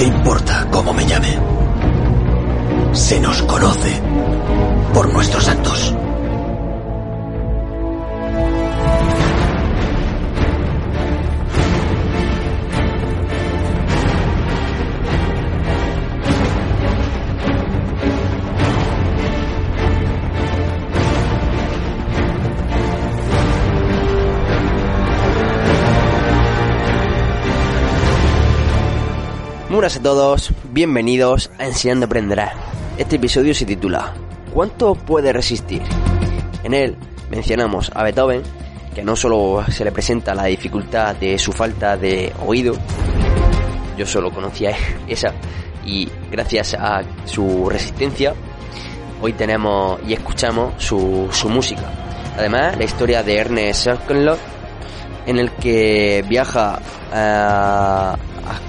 ¿Qué importa cómo me llame? Se nos conoce por nuestros actos. Buenas a todos, bienvenidos a Enseñando Aprenderás. Este episodio se titula ¿Cuánto puede resistir? En él mencionamos a Beethoven, que no solo se le presenta la dificultad de su falta de oído, yo solo conocía esa, y gracias a su resistencia, hoy tenemos y escuchamos su, su música. Además, la historia de Ernest Scherlock, en el que viaja a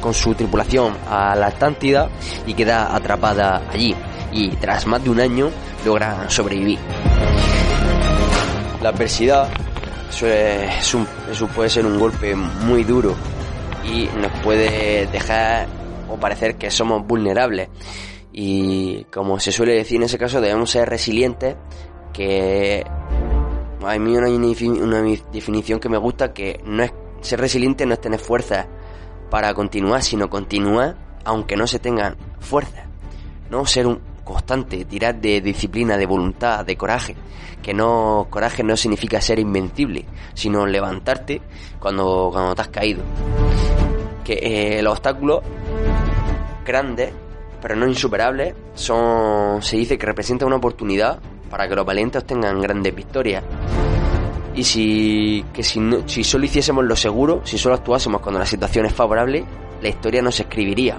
con su tripulación a la Atlántida y queda atrapada allí. Y tras más de un año logra sobrevivir. La adversidad es un, eso puede ser un golpe muy duro y nos puede dejar o parecer que somos vulnerables. Y como se suele decir en ese caso, debemos ser resilientes, que hay una, una definición que me gusta, que no es ser resiliente no es tener fuerza, para continuar, sino continuar aunque no se tengan fuerza. No ser un constante, tirar de disciplina, de voluntad, de coraje. Que no, coraje no significa ser invencible, sino levantarte cuando, cuando te has caído. Que eh, el obstáculo grandes, pero no insuperables, son, se dice que representan una oportunidad para que los valientes tengan grandes victorias y si, que si, si solo hiciésemos lo seguro, si solo actuásemos cuando la situación es favorable, la historia no se escribiría,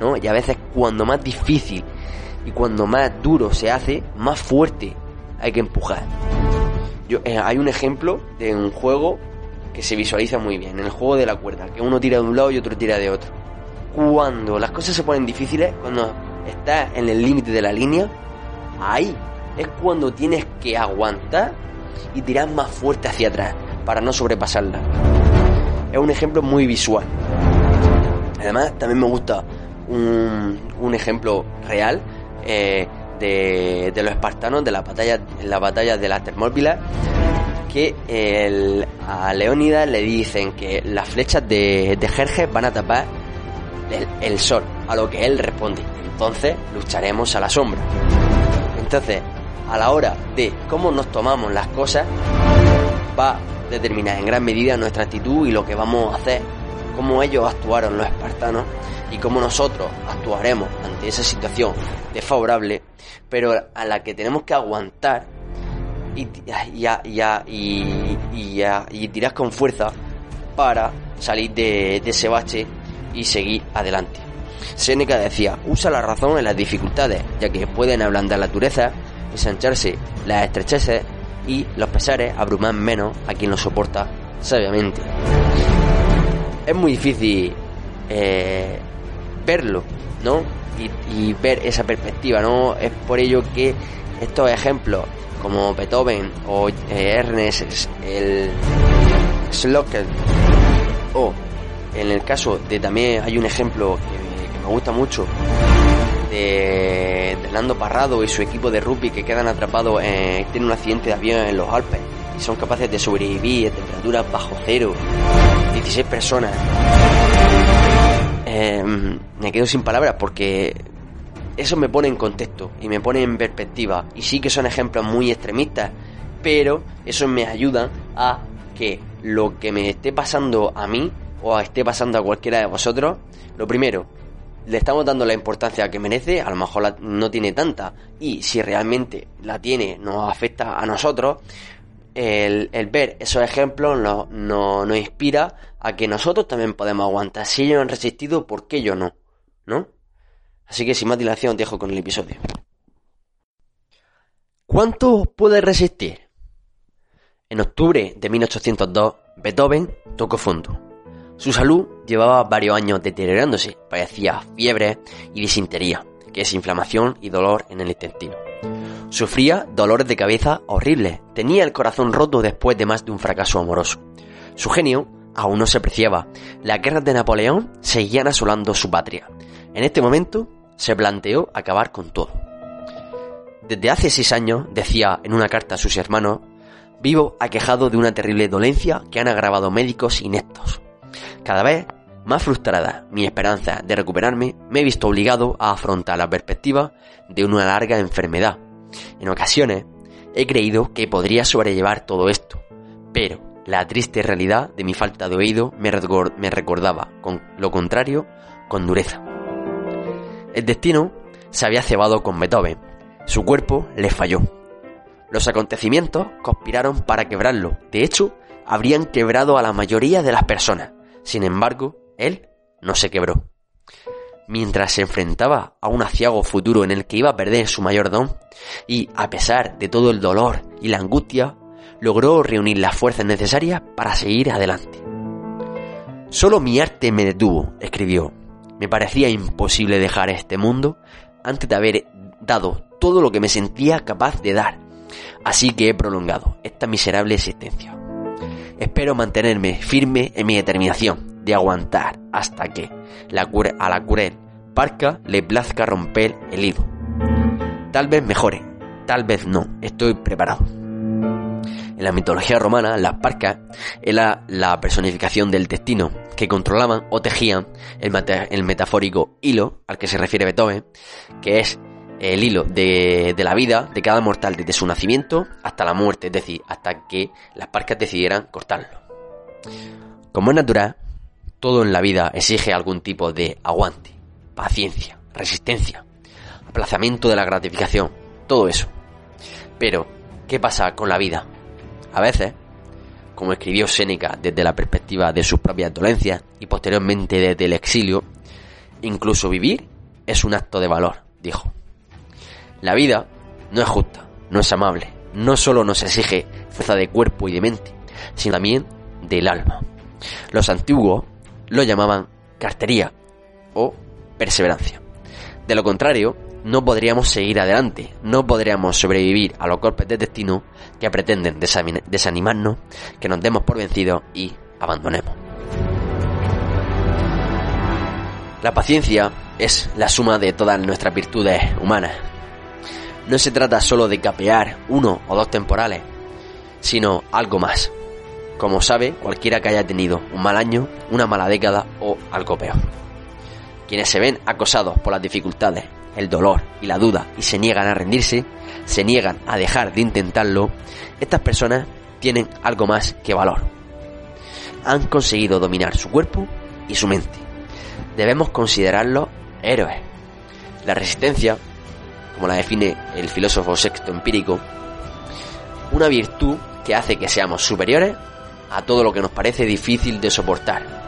¿no? Y a veces cuando más difícil y cuando más duro se hace, más fuerte hay que empujar. Yo, eh, hay un ejemplo de un juego que se visualiza muy bien, en el juego de la cuerda, que uno tira de un lado y otro tira de otro. Cuando las cosas se ponen difíciles, cuando estás en el límite de la línea, ahí es cuando tienes que aguantar y tirar más fuerte hacia atrás para no sobrepasarla. Es un ejemplo muy visual. Además, también me gusta un, ejemplo real eh, de, los espartanos de la batalla, en la batalla de las Termópilas que a Leónidas le dicen que las flechas de, de Jerjes van a tapar el sol, a lo que él responde, entonces lucharemos a la sombra. Entonces, a la hora de cómo nos tomamos las cosas va a determinar en gran medida nuestra actitud y lo que vamos a hacer, cómo ellos actuaron los espartanos y cómo nosotros actuaremos ante esa situación desfavorable, pero a la que tenemos que aguantar y, y, y, tirar con fuerza para salir de, de ese bache y seguir adelante. Seneca decía, usa la razón en las dificultades, ya que pueden ablandar la dureza ensancharse las estrecheces y los pesares abruman menos a quien lo soporta sabiamente. Es muy difícil eh, verlo, ¿no? Y, ver esa perspectiva, ¿no? Es por ello que estos ejemplos, como Beethoven o eh, Ernest, el Slocker, o en el caso de también hay un ejemplo que me gusta mucho, de, Nando Parrado y su equipo de rugby que quedan atrapados, en, tienen un accidente de avión en los Alpes y son capaces de sobrevivir a temperaturas bajo cero, 16 personas. Em, me quedo sin palabras porque eso me pone en contexto y me pone en perspectiva. Y sí que son ejemplos muy extremistas, pero eso me ayuda a que lo que me esté pasando a mí o esté pasando a cualquiera de vosotros, lo primero, le estamos dando la importancia que merece, a lo mejor no tiene tanta, y si realmente la tiene, nos afecta a nosotros, el, ver esos ejemplos nos, nos inspira a que nosotros también podemos aguantar. Si ellos han resistido, ¿por qué yo no? ¿No? Así que sin más dilación, dejo con el episodio. ¿Cuánto puede resistir? En octubre de 1802, Beethoven tocó fondo. Su salud llevaba varios años deteriorándose, padecía fiebre y disentería, que es inflamación y dolor en el intestino. Sufría dolores de cabeza horribles, tenía el corazón roto después de más de un fracaso amoroso. Su genio aún no se apreciaba, las guerras de Napoleón seguían asolando su patria. En este momento se planteó acabar con todo. Desde hace seis años, decía en una carta a sus hermanos, vivo aquejado de una terrible dolencia que han agravado médicos ineptos. Cada vez más frustrada mi esperanza de recuperarme, me he visto obligado a afrontar la perspectiva de una larga enfermedad. En ocasiones he creído que podría sobrellevar todo esto, pero la triste realidad de mi falta de oído me, recordaba, con lo contrario, con dureza. El destino se había cebado con Beethoven, su cuerpo le falló. Los acontecimientos conspiraron para quebrarlo. De hecho, habrían quebrado a la mayoría de las personas. Sin embargo, él no se quebró. Mientras se enfrentaba a un aciago futuro en el que iba a perder su mayor don, y a pesar de todo el dolor y la angustia, logró reunir las fuerzas necesarias para seguir adelante. Solo mi arte me detuvo, escribió. Me parecía imposible dejar este mundo antes de haber dado todo lo que me sentía capaz de dar. Así que he prolongado esta miserable existencia. Espero mantenerme firme en mi determinación de aguantar hasta que la a la cruel parca le plazca romper el hilo. Tal vez mejore, tal vez no, estoy preparado. En la mitología romana, las parcas era la personificación del destino, que controlaban o tejían el, el metafórico hilo al que se refiere Beethoven, que es el hilo de, la vida de cada mortal desde su nacimiento hasta la muerte, es decir, hasta que las parcas decidieran cortarlo. Como es natural, todo en la vida exige algún tipo de aguante, paciencia, resistencia, aplazamiento de la gratificación, todo eso. Pero, ¿qué pasa con la vida? A veces, como escribió Séneca desde la perspectiva de sus propias dolencias y posteriormente desde el exilio, incluso vivir es un acto de valor, dijo. La vida no es justa, no es amable, no solo nos exige fuerza de cuerpo y de mente, sino también del alma. Los antiguos lo llamaban cartería o perseverancia. De lo contrario, no podríamos seguir adelante, no podríamos sobrevivir a los golpes de destino que pretenden desanimarnos, que nos demos por vencidos y abandonemos. La paciencia es la suma de todas nuestras virtudes humanas, no se trata solo de capear uno o dos temporales, sino algo más. Como sabe cualquiera que haya tenido un mal año, una mala década o algo peor. Quienes se ven acosados por las dificultades, el dolor y la duda y se niegan a rendirse, se niegan a dejar de intentarlo, estas personas tienen algo más que valor. Han conseguido dominar su cuerpo y su mente. Debemos considerarlos héroes. La resistencia como la define el filósofo sexto empírico, una virtud que hace que seamos superiores a todo lo que nos parece difícil de soportar.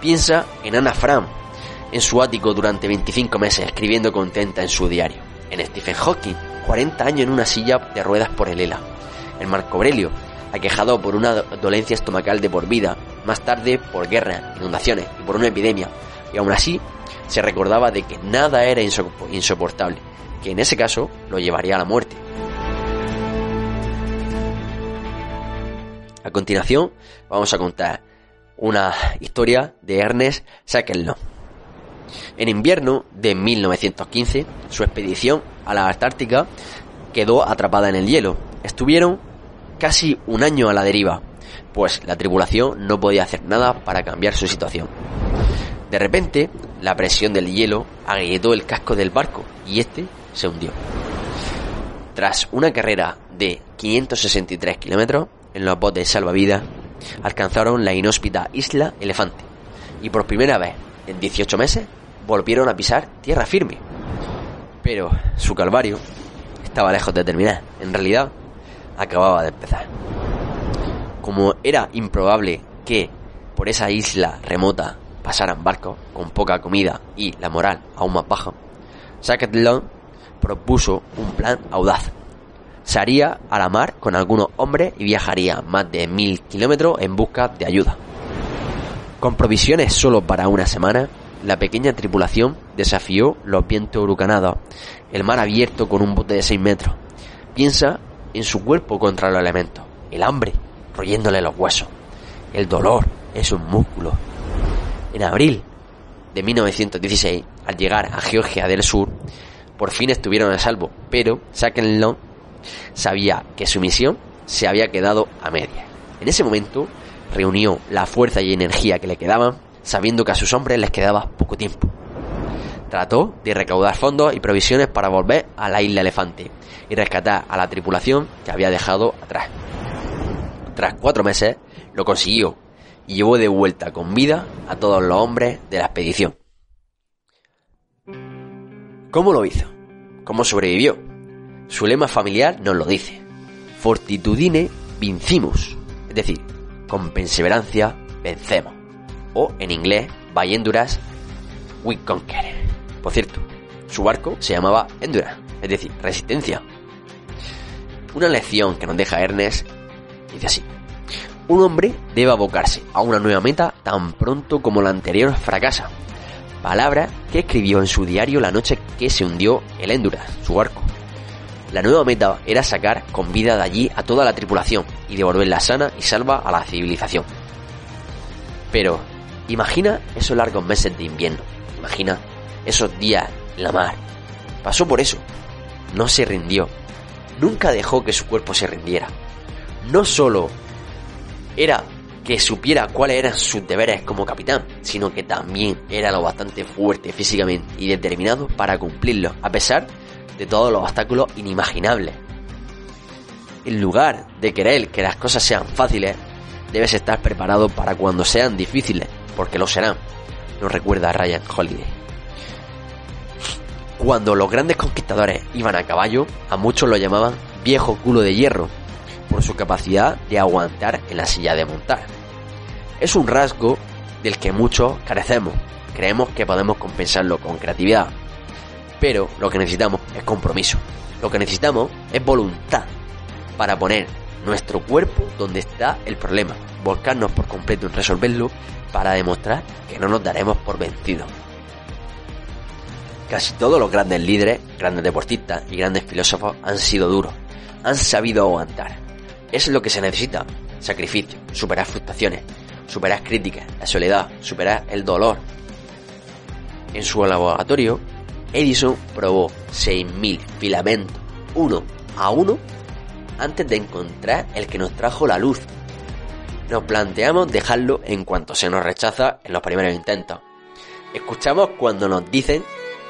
Piensa en Ana Frank, en su ático durante 25 meses escribiendo contenta en su diario. En Stephen Hawking, 40 años en una silla de ruedas por el ELA. En Marco Aurelio, aquejado por una dolencia estomacal de por vida, más tarde por guerra, inundaciones y por una epidemia. Y aún así, se recordaba de que nada era insoportable que en ese caso lo llevaría a la muerte. A continuación vamos a contar una historia de Ernest Shackleton. En invierno de 1915, su expedición a la Antártica quedó atrapada en el hielo. Estuvieron casi un año a la deriva, pues la tripulación no podía hacer nada para cambiar su situación. De repente, la presión del hielo agrietó el casco del barco y este se hundió. Tras una carrera de 563 kilómetros en los botes salvavidas, alcanzaron la inhóspita isla Elefante y por primera vez en 18 meses volvieron a pisar tierra firme. Pero su calvario estaba lejos de terminar. En realidad, acababa de empezar. Como era improbable que por esa isla remota pasaran barcos con poca comida y la moral aún más baja, Sackett Long propuso un plan audaz. Se haría a la mar con algunos hombres y viajaría más de mil kilómetros en busca de ayuda. Con provisiones solo para una semana, la pequeña tripulación desafió los vientos huracanados, el mar abierto con un bote de 6 metros. Piensa en su cuerpo contra los elementos, el hambre royéndole los huesos, el dolor en sus músculos. En abril de 1916, al llegar a Georgia del Sur, por fin estuvieron a salvo, pero Long sabía que su misión se había quedado a media. En ese momento reunió la fuerza y energía que le quedaban, sabiendo que a sus hombres les quedaba poco tiempo. Trató de recaudar fondos y provisiones para volver a la isla Elefante y rescatar a la tripulación que había dejado atrás. Tras cuatro meses, lo consiguió y llevó de vuelta con vida a todos los hombres de la expedición. ¿Cómo lo hizo? ¿Cómo sobrevivió? Su lema familiar nos lo dice. Fortitudine vincimus. Es decir, con perseverancia vencemos. O en inglés, by endurance we conquer. Por cierto, su barco se llamaba Endurance, es decir, resistencia. Una lección que nos deja Ernest dice así. Un hombre debe abocarse a una nueva meta tan pronto como la anterior fracasa. Palabra que escribió en su diario la noche que se hundió el Endurance, su barco. La nueva meta era sacar con vida de allí a toda la tripulación y devolverla sana y salva a la civilización. Pero, imagina esos largos meses de invierno, imagina esos días en la mar. Pasó por eso, no se rindió, nunca dejó que su cuerpo se rindiera. No solo era que supiera cuáles eran sus deberes como capitán, sino que también era lo bastante fuerte físicamente y determinado para cumplirlos, a pesar de todos los obstáculos inimaginables. En lugar de querer que las cosas sean fáciles, debes estar preparado para cuando sean difíciles, porque lo serán, nos recuerda Ryan Holiday. Cuando los grandes conquistadores iban a caballo, a muchos lo llamaban viejo culo de hierro, por su capacidad de aguantar en la silla de montar. Es un rasgo del que muchos carecemos. Creemos que podemos compensarlo con creatividad, pero lo que necesitamos es compromiso. Lo que necesitamos es voluntad para poner nuestro cuerpo donde está el problema, volcarnos por completo en resolverlo para demostrar que no nos daremos por vencidos. Casi todos los grandes líderes, grandes deportistas y grandes filósofos han sido duros, han sabido aguantar. Es lo que se necesita, sacrificio, superar frustraciones, superar críticas, la soledad, superar el dolor. En su laboratorio, Edison probó 6.000 filamentos uno a uno antes de encontrar el que nos trajo la luz. Nos planteamos dejarlo en cuanto se nos rechaza en los primeros intentos. Escuchamos cuando nos dicen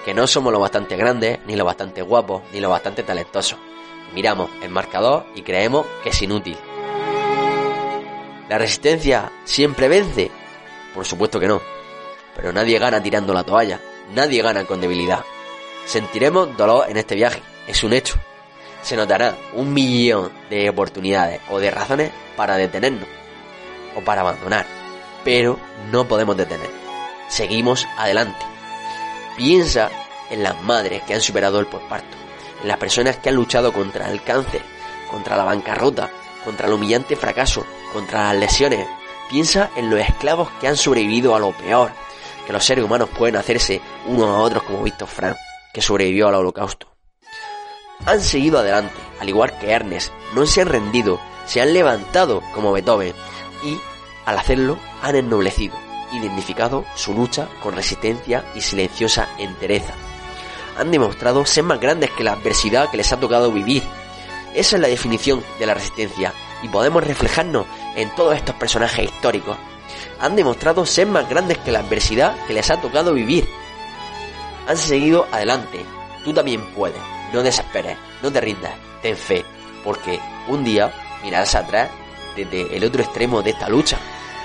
que no somos lo bastante grandes, ni lo bastante guapos, ni lo bastante talentosos. Miramos el marcador y creemos que es inútil. ¿La resistencia siempre vence? Por supuesto que no. Pero nadie gana tirando la toalla. Nadie gana con debilidad. Sentiremos dolor en este viaje, es un hecho. Se notará un millón de oportunidades o de razones para detenernos o para abandonar, pero no podemos detener. Seguimos adelante. Piensa en las madres que han superado el posparto, las personas que han luchado contra el cáncer, contra la bancarrota, contra el humillante fracaso, contra las lesiones. Piensa en los esclavos que han sobrevivido a lo peor, que los seres humanos pueden hacerse unos a otros como Víctor Frank, que sobrevivió al holocausto. Han seguido adelante, al igual que Ernest, no se han rendido, se han levantado como Beethoven y, al hacerlo, han ennoblecido, identificado su lucha con resistencia y silenciosa entereza. Han demostrado ser más grandes que la adversidad que les ha tocado vivir. Esa es la definición de la resistencia y podemos reflejarnos en todos estos personajes históricos han demostrado ser más grandes que la adversidad que les ha tocado vivir. Han seguido adelante. Tú también puedes. No desesperes, no te rindas, ten fe, porque un día mirarás atrás desde el otro extremo de esta lucha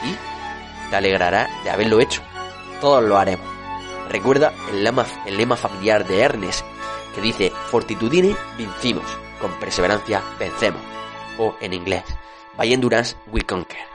y te alegrarás de haberlo hecho. Todos lo haremos. Recuerda el lema, el lema familiar de Ernest, que dice, fortitudine vincimos, con perseverancia vencemos. o en inglés, By Endurance We Conquer.